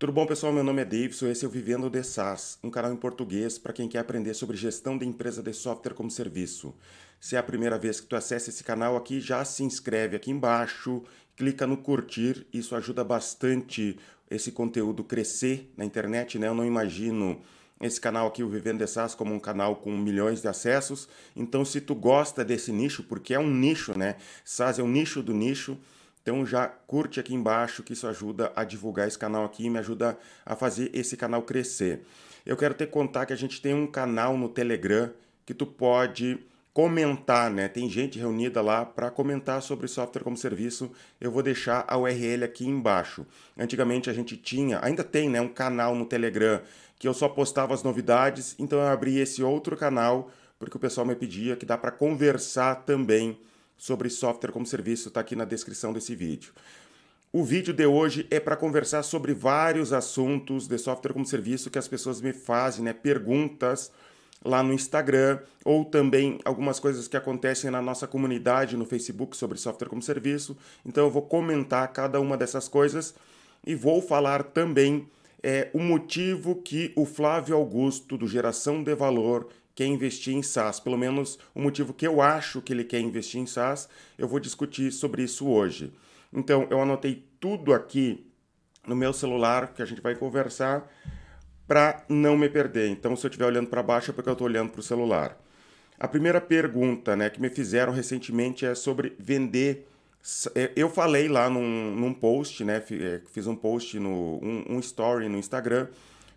Tudo bom, pessoal? Meu nome é Davidson, esse é o Vivendo de SaaS, um canal em português para quem quer aprender sobre gestão de empresa de software como serviço. Se é a primeira vez que tu acessa esse canal aqui, já se inscreve aqui embaixo, clica no curtir, isso ajuda bastante esse conteúdo crescer na internet, né? Eu não imagino esse canal aqui, o Vivendo de SaaS, como um canal com milhões de acessos. Então, se tu gosta desse nicho, porque é um nicho, né? SaaS é um nicho do nicho, então já curte aqui embaixo que isso ajuda a divulgar esse canal aqui e me ajuda a fazer esse canal crescer. Eu quero te contar que a gente tem um canal no Telegram que tu pode comentar, né? Tem gente reunida lá para comentar sobre software como serviço. Eu vou deixar a URL aqui embaixo. Antigamente a gente tinha, ainda tem, né, um canal no Telegram que eu só postava as novidades, então eu abri esse outro canal porque o pessoal me pedia que dá para conversar também sobre software como serviço está aqui na descrição desse vídeo. O vídeo de hoje é para conversar sobre vários assuntos de software como serviço que as pessoas me fazem, né? Perguntas lá no Instagram ou também algumas coisas que acontecem na nossa comunidade no Facebook sobre software como serviço. Então eu vou comentar cada uma dessas coisas e vou falar também é, o motivo que o Flávio Augusto do Geração de Valor quer investir em SaaS, pelo menos o motivo que eu acho que ele quer investir em SaaS, eu vou discutir sobre isso hoje. Então, eu anotei tudo aqui no meu celular que a gente vai conversar para não me perder. Então, se eu estiver olhando para baixo é porque eu estou olhando para o celular. A primeira pergunta né, que me fizeram recentemente é sobre vender. É, eu falei lá num, num post, né, é, fiz um post, no, um, um story no Instagram,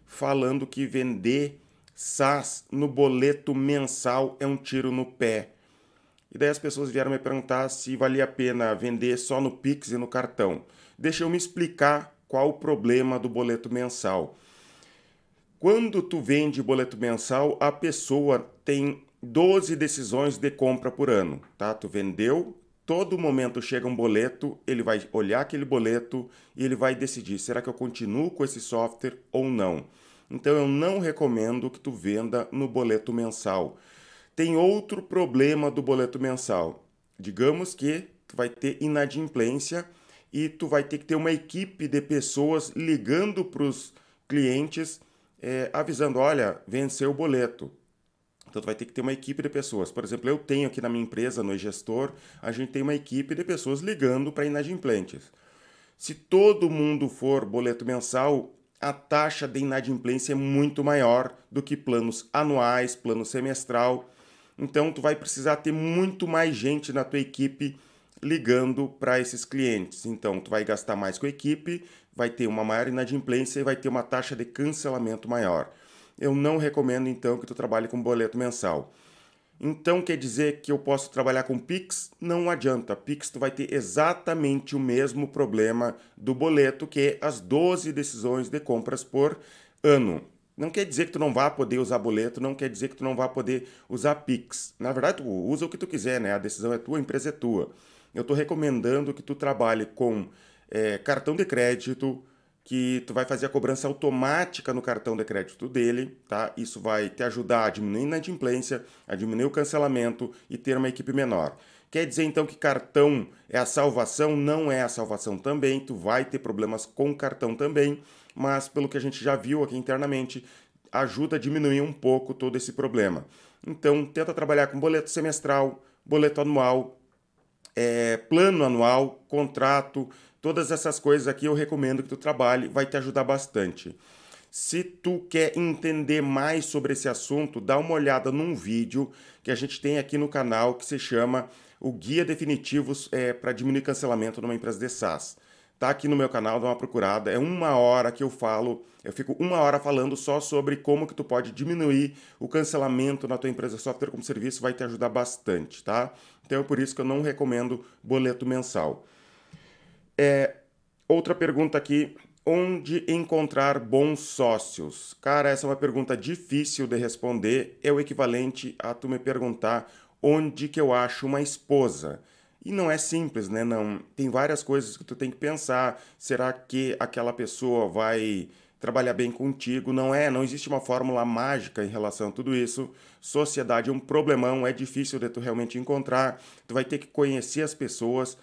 falando que vender SaaS no boleto mensal é um tiro no pé. E daí as pessoas vieram me perguntar se valia a pena vender só no Pix e no cartão. Deixa eu me explicar qual o problema do boleto mensal. Quando tu vende boleto mensal, a pessoa tem 12 decisões de compra por ano, tá? Tu vendeu, todo momento chega um boleto, ele vai olhar aquele boleto e ele vai decidir, será que eu continuo com esse software ou não? Então eu não recomendo que tu venda no boleto mensal. Tem outro problema do boleto mensal. Digamos que tu vai ter inadimplência e tu vai ter que ter uma equipe de pessoas ligando para os clientes, é, avisando, olha, venceu o boleto. Então tu vai ter que ter uma equipe de pessoas. Por exemplo, eu tenho aqui na minha empresa, no gestor, a gente tem uma equipe de pessoas ligando para inadimplentes. Se todo mundo for boleto mensal, a taxa de inadimplência é muito maior do que planos anuais, plano semestral. Então tu vai precisar ter muito mais gente na tua equipe ligando para esses clientes. Então tu vai gastar mais com a equipe, vai ter uma maior inadimplência e vai ter uma taxa de cancelamento maior. Eu não recomendo então que tu trabalhe com boleto mensal. Então quer dizer que eu posso trabalhar com Pix? Não adianta. Pix tu vai ter exatamente o mesmo problema do boleto, que as 12 decisões de compras por ano. Não quer dizer que tu não vá poder usar boleto, não quer dizer que tu não vá poder usar Pix. Na verdade, tu usa o que tu quiser, né? A decisão é tua, a empresa é tua. Eu estou recomendando que tu trabalhe com é, cartão de crédito, que tu vai fazer a cobrança automática no cartão de crédito dele, tá? Isso vai te ajudar a diminuir a inadimplência, a diminuir o cancelamento e ter uma equipe menor. Quer dizer então que cartão é a salvação? Não é a salvação também, tu vai ter problemas com cartão também, mas pelo que a gente já viu aqui internamente, ajuda a diminuir um pouco todo esse problema. Então, tenta trabalhar com boleto semestral, boleto anual, é, plano anual, contrato, Todas essas coisas aqui eu recomendo que tu trabalhe, vai te ajudar bastante. Se tu quer entender mais sobre esse assunto, dá uma olhada num vídeo que a gente tem aqui no canal que se chama o Guia Definitivo é, para Diminuir Cancelamento numa Empresa de SaaS. Tá aqui no meu canal, dá uma procurada. É uma hora que eu falo, eu fico uma hora falando só sobre como que tu pode diminuir o cancelamento na tua empresa software como serviço, vai te ajudar bastante, tá? Então é por isso que eu não recomendo boleto mensal. É, outra pergunta aqui. Onde encontrar bons sócios? Cara, essa é uma pergunta difícil de responder. É o equivalente a tu me perguntar onde que eu acho uma esposa. E não é simples, né? Não, tem várias coisas que tu tem que pensar. Será que aquela pessoa vai trabalhar bem contigo? Não é, não existe uma fórmula mágica em relação a tudo isso. Sociedade é um problemão, é difícil de tu realmente encontrar. Tu vai ter que conhecer as pessoas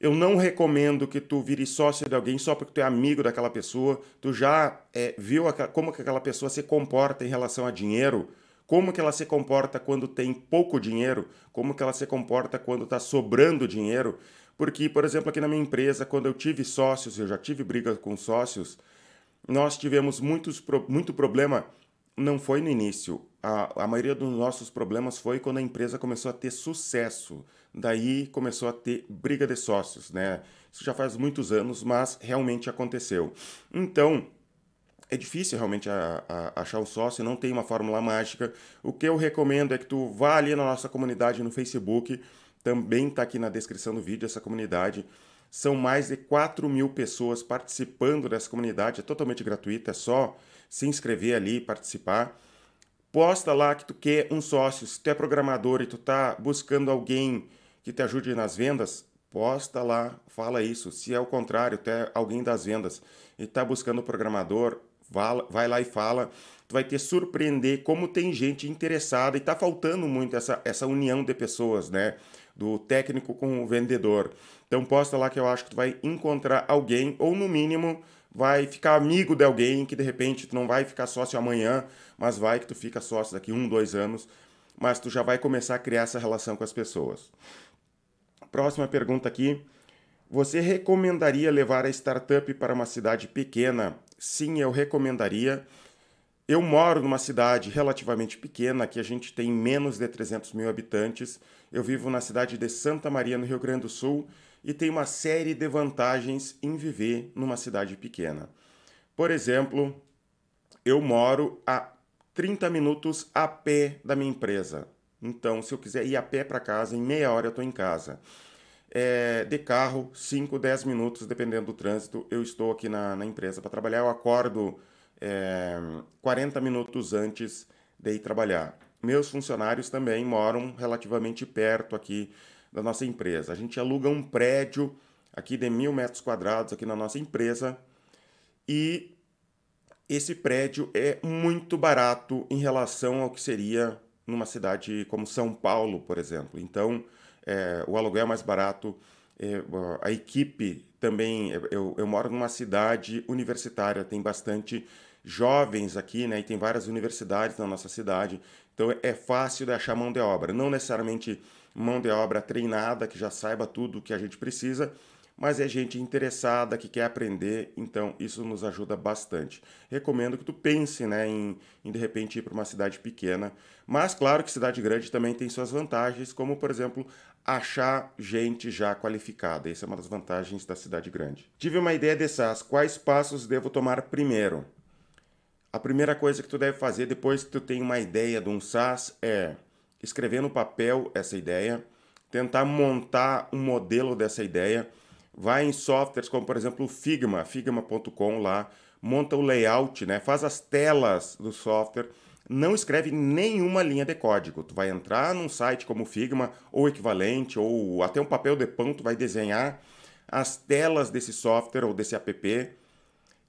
Eu não recomendo que tu vire sócio de alguém só porque tu é amigo daquela pessoa. Tu já é, viu como que aquela pessoa se comporta em relação a dinheiro? Como que ela se comporta quando tem pouco dinheiro? Como que ela se comporta quando está sobrando dinheiro? Porque, por exemplo, aqui na minha empresa, quando eu tive sócios, eu já tive briga com sócios, nós tivemos muitos, muito problema. Não foi no início. A, a maioria dos nossos problemas foi quando a empresa começou a ter sucesso daí começou a ter briga de sócios, né? Isso já faz muitos anos, mas realmente aconteceu. Então, é difícil realmente a, a, achar um sócio, não tem uma fórmula mágica. O que eu recomendo é que tu vá ali na nossa comunidade no Facebook, também está aqui na descrição do vídeo essa comunidade. São mais de 4 mil pessoas participando dessa comunidade, é totalmente gratuita, é só se inscrever ali e participar. Posta lá que tu quer um sócio, se tu é programador e tu está buscando alguém que te ajude nas vendas, posta lá, fala isso. Se é o contrário, tu é alguém das vendas e está buscando programador, vai lá e fala. Tu vai te surpreender como tem gente interessada e está faltando muito essa, essa união de pessoas, né? Do técnico com o vendedor. Então posta lá que eu acho que tu vai encontrar alguém, ou no mínimo vai ficar amigo de alguém que de repente tu não vai ficar sócio amanhã, mas vai que tu fica sócio daqui um, dois anos, mas tu já vai começar a criar essa relação com as pessoas. Próxima pergunta aqui. Você recomendaria levar a startup para uma cidade pequena? Sim, eu recomendaria. Eu moro numa cidade relativamente pequena, que a gente tem menos de 300 mil habitantes. Eu vivo na cidade de Santa Maria, no Rio Grande do Sul, e tem uma série de vantagens em viver numa cidade pequena. Por exemplo, eu moro a 30 minutos a pé da minha empresa. Então, se eu quiser ir a pé para casa, em meia hora eu estou em casa. É, de carro, 5, 10 minutos, dependendo do trânsito, eu estou aqui na, na empresa para trabalhar. Eu acordo é, 40 minutos antes de ir trabalhar. Meus funcionários também moram relativamente perto aqui da nossa empresa. A gente aluga um prédio aqui de mil metros quadrados aqui na nossa empresa e esse prédio é muito barato em relação ao que seria numa cidade como São Paulo, por exemplo. Então, é, o aluguel é mais barato, é, a equipe também. Eu, eu moro numa cidade universitária, tem bastante jovens aqui, né? E tem várias universidades na nossa cidade. Então é fácil de achar mão de obra. Não necessariamente mão de obra treinada, que já saiba tudo o que a gente precisa, mas é gente interessada que quer aprender, então isso nos ajuda bastante. Recomendo que tu pense né, em, em de repente ir para uma cidade pequena, mas claro que cidade grande também tem suas vantagens, como por exemplo achar gente já qualificada. Essa é uma das vantagens da cidade grande. Tive uma ideia de SaaS. Quais passos devo tomar primeiro? A primeira coisa que tu deve fazer depois que tu tem uma ideia de um SaaS é escrever no papel essa ideia, tentar montar um modelo dessa ideia vai em softwares como, por exemplo, o Figma, figma.com lá, monta o layout, né? faz as telas do software, não escreve nenhuma linha de código. Tu vai entrar num site como o Figma ou equivalente ou até um papel de pão, tu vai desenhar as telas desse software ou desse app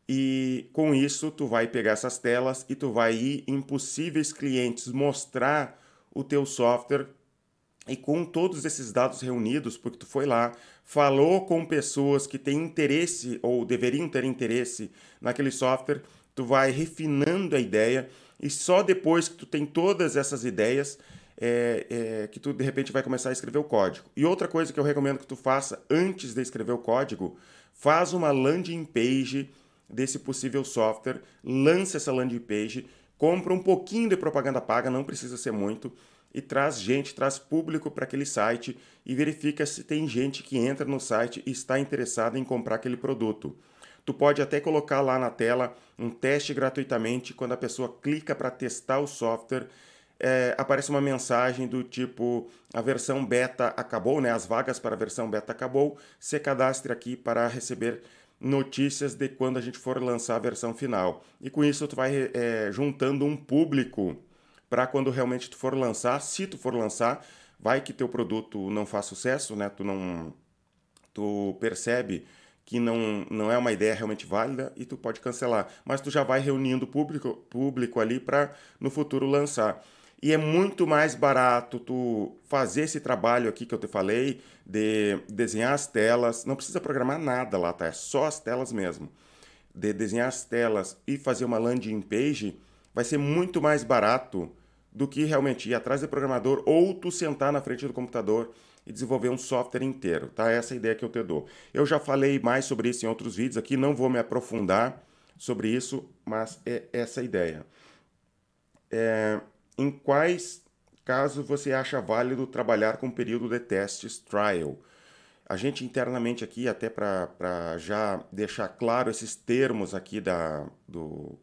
e com isso tu vai pegar essas telas e tu vai ir em possíveis clientes mostrar o teu software e com todos esses dados reunidos, porque tu foi lá, falou com pessoas que têm interesse ou deveriam ter interesse naquele software, tu vai refinando a ideia e só depois que tu tem todas essas ideias é, é, que tu de repente vai começar a escrever o código. E outra coisa que eu recomendo que tu faça antes de escrever o código, faz uma landing page desse possível software, lance essa landing page, compra um pouquinho de propaganda paga, não precisa ser muito, e traz gente, traz público para aquele site e verifica se tem gente que entra no site e está interessada em comprar aquele produto. Tu pode até colocar lá na tela um teste gratuitamente. Quando a pessoa clica para testar o software, é, aparece uma mensagem do tipo: a versão beta acabou, né? As vagas para a versão beta acabou. Se cadastre aqui para receber notícias de quando a gente for lançar a versão final. E com isso tu vai é, juntando um público para quando realmente tu for lançar, se tu for lançar, vai que teu produto não faz sucesso, né? Tu não tu percebe que não, não é uma ideia realmente válida e tu pode cancelar, mas tu já vai reunindo público público ali para no futuro lançar. E é muito mais barato tu fazer esse trabalho aqui que eu te falei, de desenhar as telas. Não precisa programar nada lá, tá? É só as telas mesmo. De desenhar as telas e fazer uma landing page, vai ser muito mais barato do que realmente ir atrás do programador ou tu sentar na frente do computador e desenvolver um software inteiro, tá? Essa é a ideia que eu te dou. Eu já falei mais sobre isso em outros vídeos aqui, não vou me aprofundar sobre isso, mas é essa a ideia. É, em quais casos você acha válido trabalhar com período de testes trial? A gente internamente aqui, até para já deixar claro esses termos aqui da, do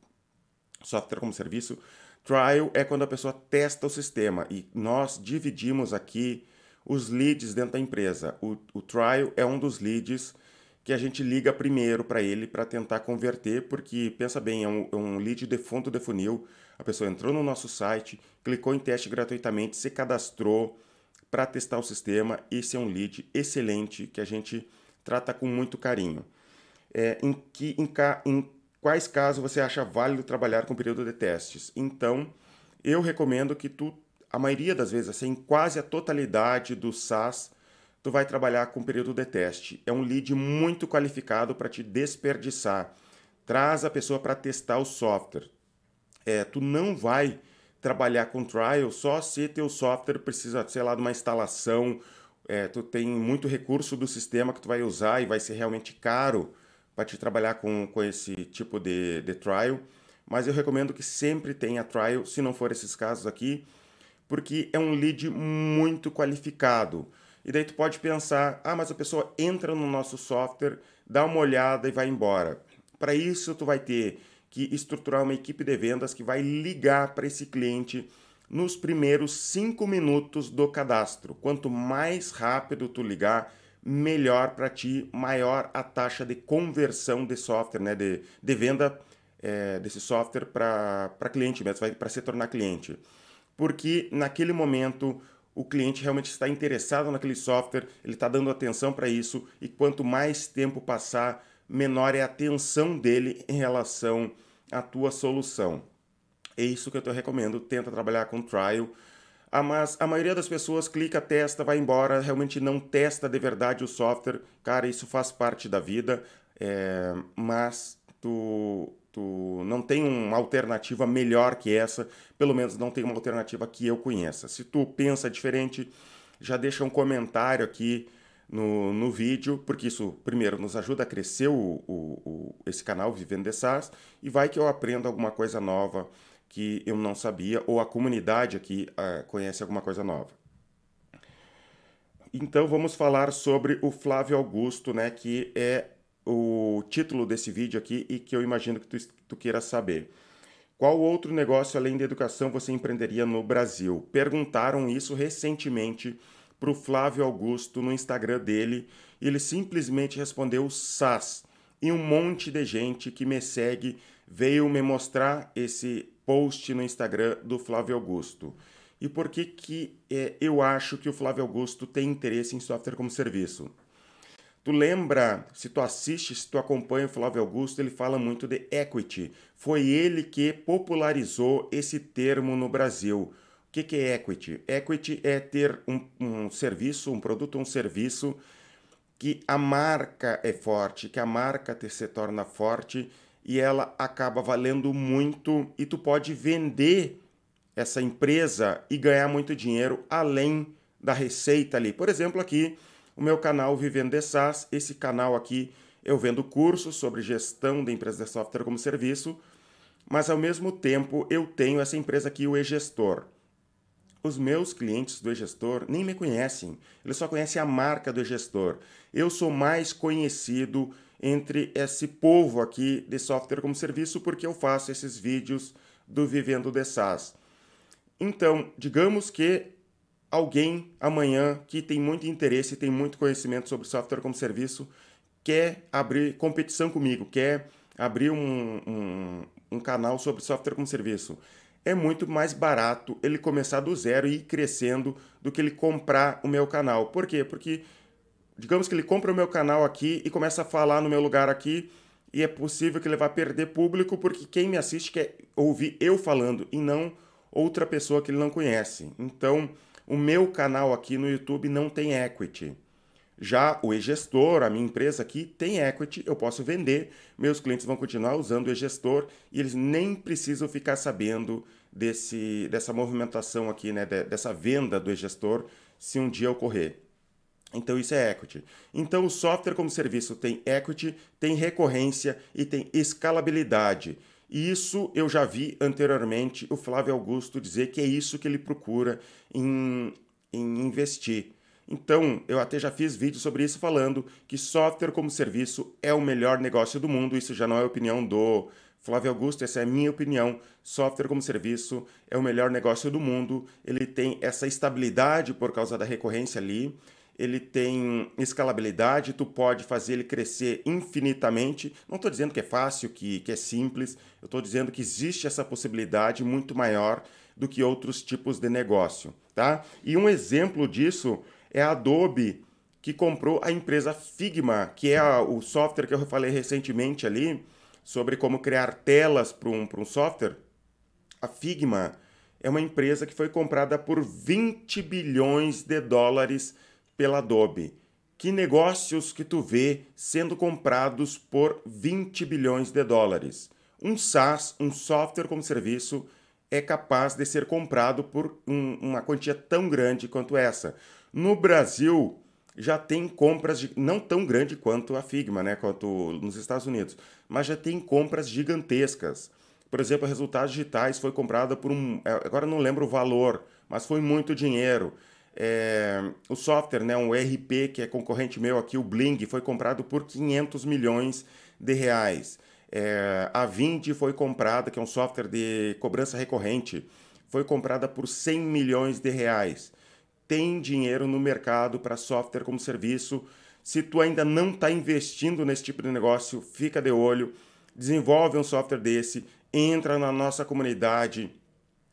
software como serviço, trial é quando a pessoa testa o sistema e nós dividimos aqui os leads dentro da empresa. O, o trial é um dos leads que a gente liga primeiro para ele para tentar converter, porque pensa bem, é um, é um lead de fundo de funil. A pessoa entrou no nosso site, clicou em teste gratuitamente, se cadastrou para testar o sistema. Esse é um lead excelente que a gente trata com muito carinho. É, em, que, em, em quais casos você acha válido trabalhar com período de testes? Então, eu recomendo que tu, a maioria das vezes, assim, quase a totalidade do SaaS tu vai trabalhar com período de teste. É um lead muito qualificado para te desperdiçar. Traz a pessoa para testar o software. É, tu não vai trabalhar com trial só se teu software precisa, sei lá, de uma instalação, é, tu tem muito recurso do sistema que tu vai usar e vai ser realmente caro para te trabalhar com, com esse tipo de, de trial. Mas eu recomendo que sempre tenha trial, se não for esses casos aqui, porque é um lead muito qualificado. E daí tu pode pensar, ah, mas a pessoa entra no nosso software, dá uma olhada e vai embora. Para isso tu vai ter que estruturar uma equipe de vendas que vai ligar para esse cliente nos primeiros cinco minutos do cadastro. Quanto mais rápido tu ligar, melhor para ti, maior a taxa de conversão de software, né, de, de venda é, desse software para cliente mesmo, para se tornar cliente. Porque naquele momento o cliente realmente está interessado naquele software, ele está dando atenção para isso, e quanto mais tempo passar, menor é a atenção dele em relação à tua solução. É isso que eu te recomendo, tenta trabalhar com trial. Ah, mas a maioria das pessoas clica, testa, vai embora, realmente não testa de verdade o software. Cara, isso faz parte da vida, é, mas tu tu não tem uma alternativa melhor que essa, pelo menos não tem uma alternativa que eu conheça. Se tu pensa diferente, já deixa um comentário aqui no, no vídeo, porque isso, primeiro, nos ajuda a crescer o, o, o, esse canal Vivendo de SaaS, e vai que eu aprendo alguma coisa nova que eu não sabia, ou a comunidade aqui uh, conhece alguma coisa nova. Então vamos falar sobre o Flávio Augusto, né, que é o título desse vídeo aqui e que eu imagino que tu, tu queira saber. Qual outro negócio além da educação você empreenderia no Brasil? Perguntaram isso recentemente para o Flávio Augusto no Instagram dele ele simplesmente respondeu SAS. E um monte de gente que me segue veio me mostrar esse post no Instagram do Flávio Augusto. E por que, que é, eu acho que o Flávio Augusto tem interesse em software como serviço? Tu lembra, se tu assiste, se tu acompanha o Flávio Augusto, ele fala muito de equity. Foi ele que popularizou esse termo no Brasil. O que, que é equity? Equity é ter um, um serviço, um produto, um serviço que a marca é forte, que a marca se torna forte e ela acaba valendo muito e tu pode vender essa empresa e ganhar muito dinheiro além da receita ali. Por exemplo, aqui o meu canal Vivendo de SaaS. Esse canal aqui eu vendo cursos sobre gestão de empresas de software como serviço, mas ao mesmo tempo eu tenho essa empresa aqui, o e-gestor. Os meus clientes do e-gestor nem me conhecem, eles só conhecem a marca do e-gestor. Eu sou mais conhecido entre esse povo aqui de software como serviço porque eu faço esses vídeos do Vivendo de SaaS. Então, digamos que alguém amanhã que tem muito interesse, tem muito conhecimento sobre software como serviço, quer abrir competição comigo, quer abrir um, um, um canal sobre software como serviço. É muito mais barato ele começar do zero e ir crescendo do que ele comprar o meu canal. Por quê? Porque, digamos que ele compra o meu canal aqui e começa a falar no meu lugar aqui, e é possível que ele vá perder público, porque quem me assiste quer ouvir eu falando e não outra pessoa que ele não conhece. Então, o meu canal aqui no YouTube não tem equity. Já o e-gestor, a minha empresa aqui, tem equity, eu posso vender, meus clientes vão continuar usando o e-gestor e eles nem precisam ficar sabendo desse, dessa movimentação aqui, né, dessa venda do e-gestor, se um dia ocorrer. Então isso é equity. Então o software como serviço tem equity, tem recorrência e tem escalabilidade. E isso eu já vi anteriormente o Flávio Augusto dizer que é isso que ele procura em, em investir. Então, eu até já fiz vídeo sobre isso falando que software como serviço é o melhor negócio do mundo. Isso já não é opinião do Flávio Augusto, essa é a minha opinião. Software como serviço é o melhor negócio do mundo. Ele tem essa estabilidade por causa da recorrência ali. Ele tem escalabilidade, tu pode fazer ele crescer infinitamente. Não estou dizendo que é fácil, que, que é simples. Eu estou dizendo que existe essa possibilidade muito maior do que outros tipos de negócio, tá? E um exemplo disso é a Adobe, que comprou a empresa Figma, que é a, o software que eu falei recentemente ali, sobre como criar telas para um, um software. A Figma é uma empresa que foi comprada por 20 bilhões de dólares pela Adobe. Que negócios que tu vê sendo comprados por 20 bilhões de dólares? Um SaaS, um software como serviço, é capaz de ser comprado por um, uma quantia tão grande quanto essa. No Brasil, já tem compras de, não tão grande quanto a Figma, né, quanto nos Estados Unidos, mas já tem compras gigantescas. Por exemplo, resultados digitais foi comprada por um, é, agora não lembro o valor, mas foi muito dinheiro. É, o software, né, um ERP que é concorrente meu aqui, o Bling, foi comprado por 500 milhões de reais. É, a Vind foi comprada, que é um software de cobrança recorrente, foi comprada por 100 milhões de reais tem dinheiro no mercado para software como serviço. Se tu ainda não está investindo nesse tipo de negócio, fica de olho, desenvolve um software desse, entra na nossa comunidade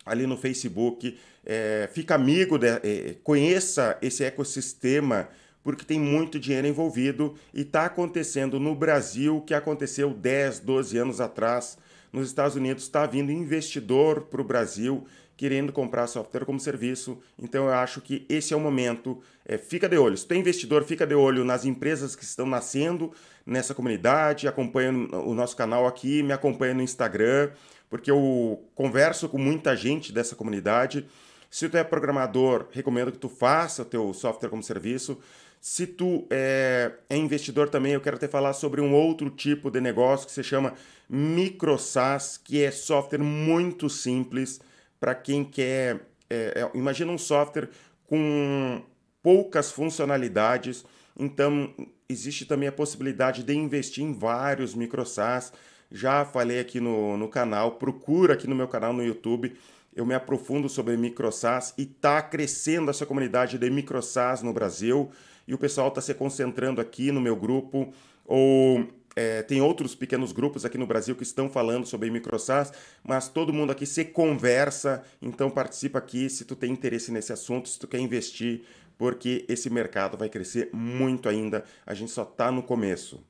ali no Facebook, é, fica amigo, de, é, conheça esse ecossistema, porque tem muito dinheiro envolvido e está acontecendo no Brasil o que aconteceu 10, 12 anos atrás. Nos Estados Unidos está vindo investidor para o Brasil querendo comprar software como serviço. Então eu acho que esse é o momento. É, fica de olho. Se tem investidor, fica de olho nas empresas que estão nascendo nessa comunidade, acompanha o nosso canal aqui, me acompanha no Instagram, porque eu converso com muita gente dessa comunidade. Se tu é programador, recomendo que tu faça o teu software como serviço. Se tu é, é investidor também, eu quero te falar sobre um outro tipo de negócio que se chama microsas, que é software muito simples para quem quer. É, é, imagina um software com poucas funcionalidades, então existe também a possibilidade de investir em vários microsas. Já falei aqui no, no canal, procura aqui no meu canal no YouTube. Eu me aprofundo sobre microsas e está crescendo essa comunidade de microsas no Brasil. E o pessoal está se concentrando aqui no meu grupo ou é, tem outros pequenos grupos aqui no Brasil que estão falando sobre microsas, mas todo mundo aqui se conversa, então participa aqui se tu tem interesse nesse assunto, se tu quer investir, porque esse mercado vai crescer muito ainda, a gente só está no começo.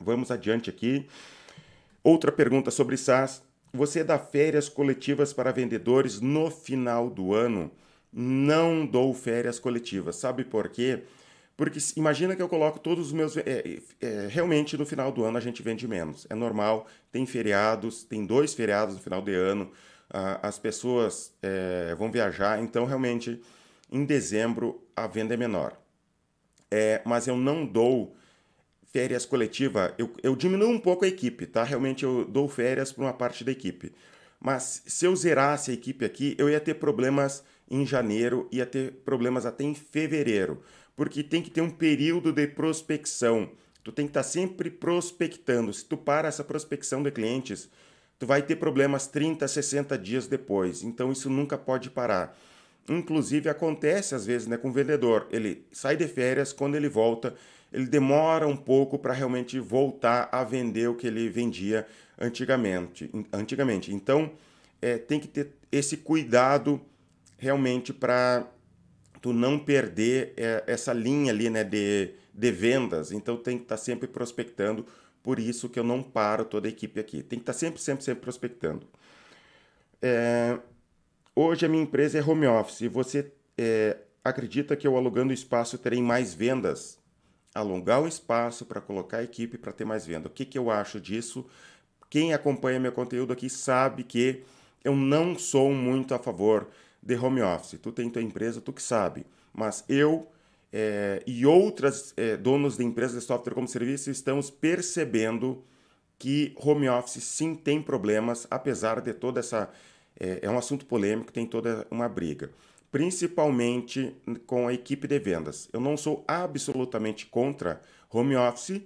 Vamos adiante aqui. Outra pergunta sobre SaaS. Você dá férias coletivas para vendedores no final do ano? Não dou férias coletivas. Sabe por quê? Porque imagina que eu coloco todos os meus. É, é, realmente no final do ano a gente vende menos. É normal, tem feriados, tem dois feriados no final de ano, as pessoas é, vão viajar, então realmente em dezembro a venda é menor. É, mas eu não dou férias coletiva, eu, eu diminuo um pouco a equipe, tá? Realmente eu dou férias para uma parte da equipe. Mas se eu zerasse a equipe aqui, eu ia ter problemas em janeiro, ia ter problemas até em fevereiro porque tem que ter um período de prospecção. Tu tem que estar tá sempre prospectando. Se tu para essa prospecção de clientes, tu vai ter problemas 30, 60 dias depois. Então isso nunca pode parar. Inclusive acontece às vezes né, com o vendedor. Ele sai de férias, quando ele volta, ele demora um pouco para realmente voltar a vender o que ele vendia antigamente. antigamente. Então é, tem que ter esse cuidado realmente para tu não perder é, essa linha ali né, de, de vendas. Então tem que estar tá sempre prospectando. Por isso que eu não paro toda a equipe aqui. Tem que estar tá sempre, sempre, sempre prospectando. É... Hoje a minha empresa é home office. Você é, acredita que eu alugando espaço terei mais vendas? Alugar o espaço para colocar a equipe para ter mais venda. O que, que eu acho disso? Quem acompanha meu conteúdo aqui sabe que eu não sou muito a favor de home office. Tu tem tua empresa, tu que sabe. Mas eu é, e outras é, donos de empresas de software como serviço estamos percebendo que home office sim tem problemas, apesar de toda essa é, é um assunto polêmico, tem toda uma briga, principalmente com a equipe de vendas. Eu não sou absolutamente contra home office,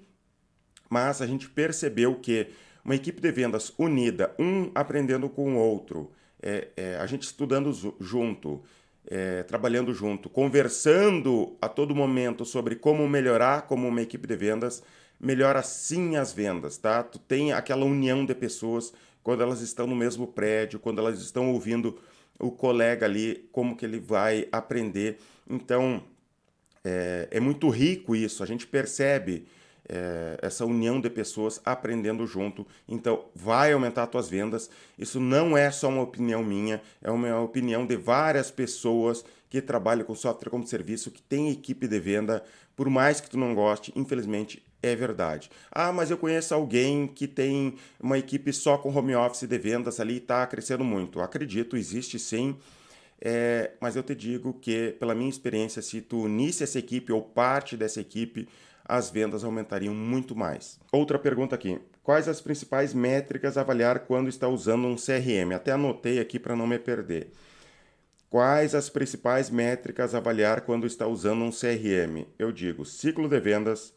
mas a gente percebeu que uma equipe de vendas unida, um aprendendo com o outro, é, é, a gente estudando junto, é, trabalhando junto, conversando a todo momento sobre como melhorar como uma equipe de vendas, melhora sim as vendas, tá? Tu tem aquela união de pessoas quando elas estão no mesmo prédio, quando elas estão ouvindo o colega ali, como que ele vai aprender. Então, é, é muito rico isso, a gente percebe é, essa união de pessoas aprendendo junto. Então, vai aumentar as tuas vendas. Isso não é só uma opinião minha, é uma opinião de várias pessoas que trabalham com software como serviço, que tem equipe de venda. Por mais que tu não goste, infelizmente é verdade. Ah, mas eu conheço alguém que tem uma equipe só com home office de vendas ali e está crescendo muito. Acredito, existe sim. É, mas eu te digo que, pela minha experiência, se tu unisse essa equipe ou parte dessa equipe, as vendas aumentariam muito mais. Outra pergunta aqui. Quais as principais métricas avaliar quando está usando um CRM? Até anotei aqui para não me perder. Quais as principais métricas avaliar quando está usando um CRM? Eu digo ciclo de vendas,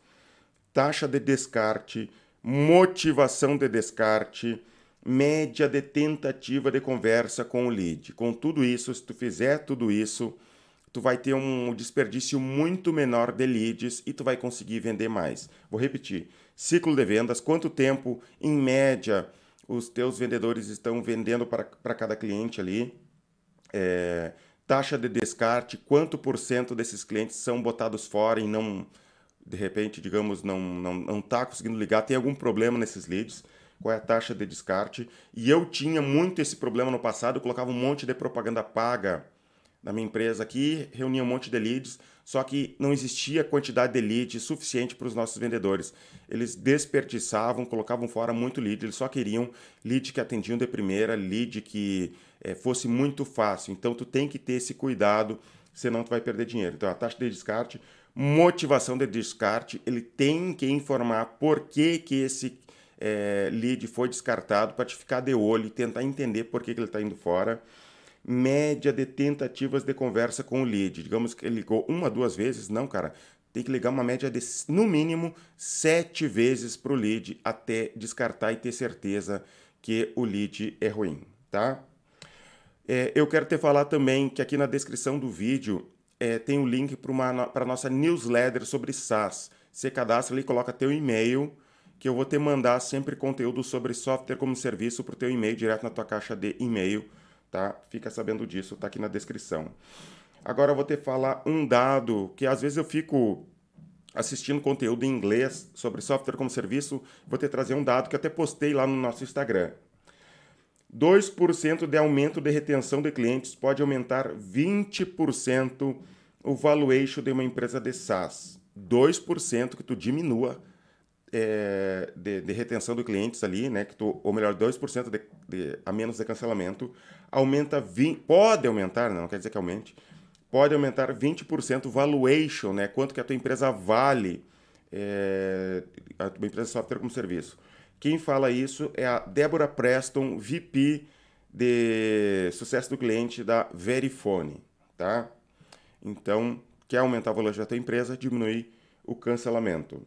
taxa de descarte, motivação de descarte, média de tentativa de conversa com o lead. Com tudo isso, se tu fizer tudo isso, tu vai ter um desperdício muito menor de leads e tu vai conseguir vender mais. Vou repetir: ciclo de vendas, quanto tempo em média os teus vendedores estão vendendo para cada cliente ali? É, taxa de descarte, quanto por cento desses clientes são botados fora e não de repente, digamos, não não não está conseguindo ligar, tem algum problema nesses leads, qual é a taxa de descarte? E eu tinha muito esse problema no passado, eu colocava um monte de propaganda paga na minha empresa aqui, reunia um monte de leads, só que não existia quantidade de leads suficiente para os nossos vendedores. Eles desperdiçavam, colocavam fora muito lead, eles só queriam lead que atendiam de primeira, lead que é, fosse muito fácil. Então tu tem que ter esse cuidado, senão tu vai perder dinheiro. Então a taxa de descarte motivação de descarte, ele tem que informar por que, que esse é, lead foi descartado para te ficar de olho e tentar entender por que, que ele está indo fora. Média de tentativas de conversa com o lead. Digamos que ele ligou uma, duas vezes. Não, cara. Tem que ligar uma média de, no mínimo, sete vezes para o lead até descartar e ter certeza que o lead é ruim, tá? É, eu quero te falar também que aqui na descrição do vídeo é, tem o um link para a nossa newsletter sobre SaaS. Você cadastra ali, coloca teu e-mail, que eu vou te mandar sempre conteúdo sobre software como serviço para o teu e-mail, direto na tua caixa de e-mail. Tá? Fica sabendo disso, tá aqui na descrição. Agora eu vou te falar um dado que às vezes eu fico assistindo conteúdo em inglês sobre software como serviço, vou te trazer um dado que até postei lá no nosso Instagram. 2% de aumento de retenção de clientes pode aumentar 20% o valuation de uma empresa de SaaS. 2% que tu diminua é, de, de, retenção de clientes ali, né? Que tu, ou melhor, 2% de, de, a menos de cancelamento, aumenta 20, pode aumentar, não quer dizer que aumente, pode aumentar 20% o valuation, né? Quanto que a tua empresa vale, é, a tua empresa de software como serviço. Quem fala isso é a Débora Preston, VP de sucesso do cliente da Verifone, tá? Então, quer aumentar o valor da tua empresa, diminuir o cancelamento.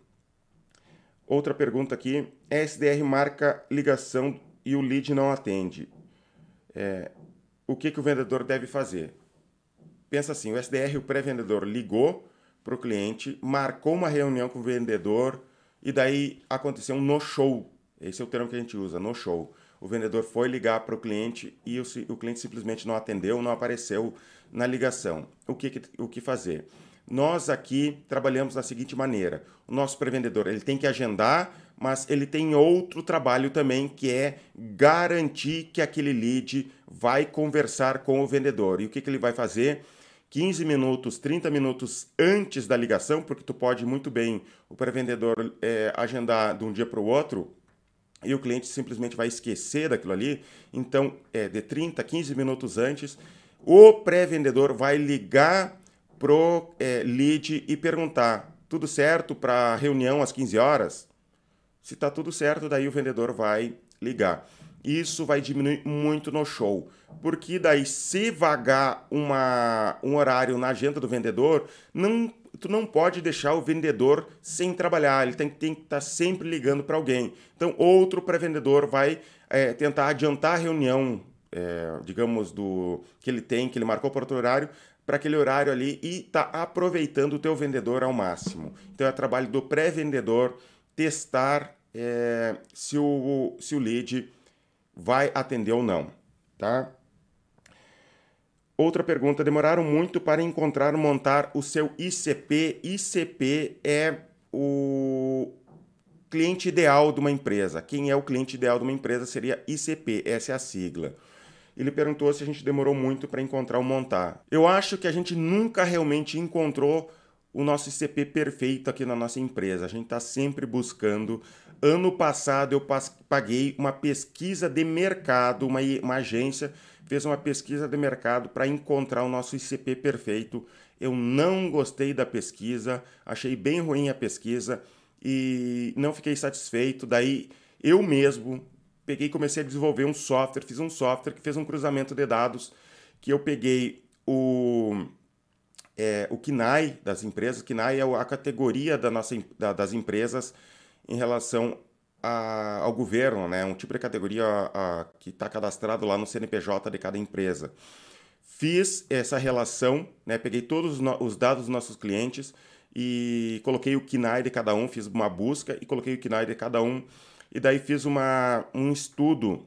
Outra pergunta aqui, SDR marca ligação e o lead não atende. É, o que, que o vendedor deve fazer? Pensa assim, o SDR, o pré-vendedor, ligou para o cliente, marcou uma reunião com o vendedor e daí aconteceu um no-show esse é o termo que a gente usa, no show. O vendedor foi ligar para o cliente e o, o, cliente simplesmente não atendeu, não apareceu na ligação. O que, o que fazer? Nós aqui trabalhamos da seguinte maneira: o nosso pré-vendedor ele tem que agendar mas ele tem outro trabalho também que é garantir que aquele lead vai conversar com o vendedor. E o que, que ele vai fazer? 15 minutos, 30 minutos antes da ligação, porque tu pode muito bem o pré-vendedor é, agendar de um dia para o outro e o cliente simplesmente vai esquecer daquilo ali. Então, é de 30, 15 minutos antes, o pré-vendedor vai ligar pro é, lead e perguntar: tudo certo para reunião às 15 horas? Se está tudo certo, daí o vendedor vai ligar. Isso vai diminuir muito no show, porque daí se vagar uma, um horário na agenda do vendedor, não, tu não pode deixar o vendedor sem trabalhar, ele tem, tem que estar tá sempre ligando para alguém. Então outro pré-vendedor vai é, tentar adiantar a reunião, é, digamos, do que ele tem, que ele marcou para outro horário, para aquele horário ali e tá aproveitando o teu vendedor ao máximo. Então é trabalho do pré-vendedor testar é, se, o, se o lead vai atender ou não, tá? Outra pergunta: demoraram muito para encontrar montar o seu ICP? ICP é o cliente ideal de uma empresa. Quem é o cliente ideal de uma empresa seria ICP, essa é a sigla. Ele perguntou se a gente demorou muito para encontrar o montar. Eu acho que a gente nunca realmente encontrou o nosso ICP perfeito aqui na nossa empresa. A gente está sempre buscando. Ano passado eu paguei uma pesquisa de mercado, uma, uma agência fez uma pesquisa de mercado para encontrar o nosso ICP perfeito. Eu não gostei da pesquisa, achei bem ruim a pesquisa e não fiquei satisfeito. Daí eu mesmo peguei e comecei a desenvolver um software, fiz um software que fez um cruzamento de dados que eu peguei o é, o KNAI das empresas. KNAI é a categoria da nossa, da, das empresas em relação a, ao governo, né? um tipo de categoria a, que está cadastrado lá no CNPJ de cada empresa. Fiz essa relação, né? peguei todos os dados dos nossos clientes e coloquei o KNAI de cada um, fiz uma busca e coloquei o KNAI de cada um. E daí fiz uma, um estudo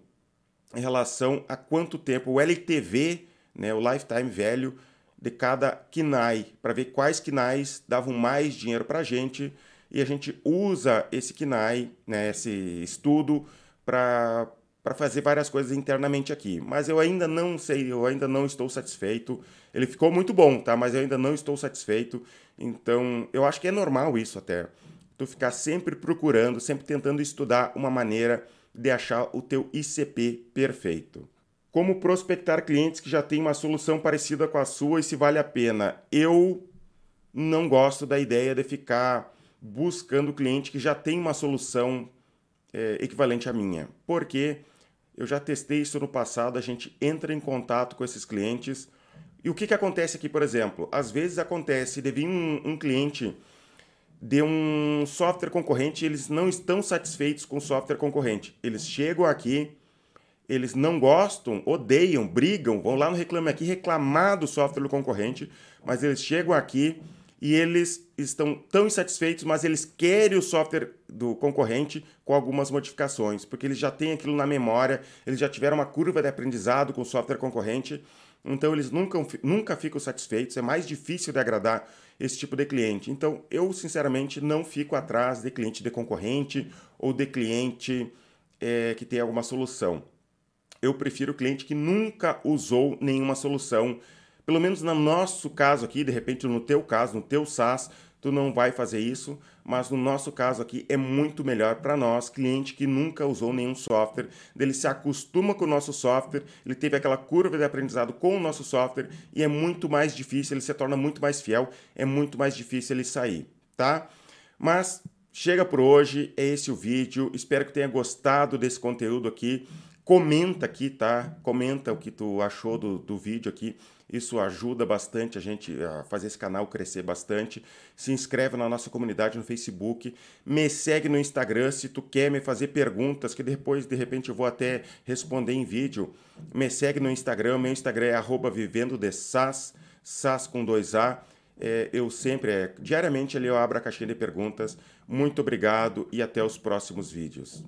em relação a quanto tempo o LTV, né, o Lifetime Value, de cada KNAI, para ver quais KNAIs davam mais dinheiro para a gente e a gente usa esse KNAI, né, esse estudo, para fazer várias coisas internamente aqui. Mas eu ainda não sei, eu ainda não estou satisfeito. Ele ficou muito bom, tá? Mas eu ainda não estou satisfeito. Então, eu acho que é normal isso até. Tu ficar sempre procurando, sempre tentando estudar uma maneira de achar o teu ICP perfeito. Como prospectar clientes que já têm uma solução parecida com a sua e se vale a pena? Eu não gosto da ideia de ficar buscando cliente que já tem uma solução é, equivalente à minha. Porque eu já testei isso no passado, a gente entra em contato com esses clientes. E o que, que acontece aqui, por exemplo? Às vezes acontece de vir um, um cliente de um software concorrente eles não estão satisfeitos com o software concorrente. Eles chegam aqui eles não gostam, odeiam, brigam, vão lá no Reclame Aqui reclamar do software do concorrente, mas eles chegam aqui e eles estão tão insatisfeitos, mas eles querem o software do concorrente com algumas modificações, porque eles já têm aquilo na memória, eles já tiveram uma curva de aprendizado com o software concorrente, então eles nunca, nunca ficam satisfeitos, é mais difícil de agradar esse tipo de cliente. Então eu, sinceramente, não fico atrás de cliente de concorrente ou de cliente é, que tem alguma solução eu prefiro cliente que nunca usou nenhuma solução. Pelo menos no nosso caso aqui, de repente no teu caso, no teu SaaS, tu não vai fazer isso, mas no nosso caso aqui é muito melhor para nós, cliente que nunca usou nenhum software, ele se acostuma com o nosso software, ele teve aquela curva de aprendizado com o nosso software e é muito mais difícil, ele se torna muito mais fiel, é muito mais difícil ele sair, tá? Mas chega por hoje, é esse o vídeo, espero que tenha gostado desse conteúdo aqui. Comenta aqui, tá? Comenta o que tu achou do, do vídeo aqui. Isso ajuda bastante a gente a fazer esse canal crescer bastante. Se inscreve na nossa comunidade no Facebook. Me segue no Instagram se tu quer me fazer perguntas que depois, de repente, eu vou até responder em vídeo. Me segue no Instagram. Meu Instagram é arroba vivendo de SAS, SAS com dois A. É, eu sempre, é, diariamente ali eu abro a caixinha de perguntas. Muito obrigado e até os próximos vídeos.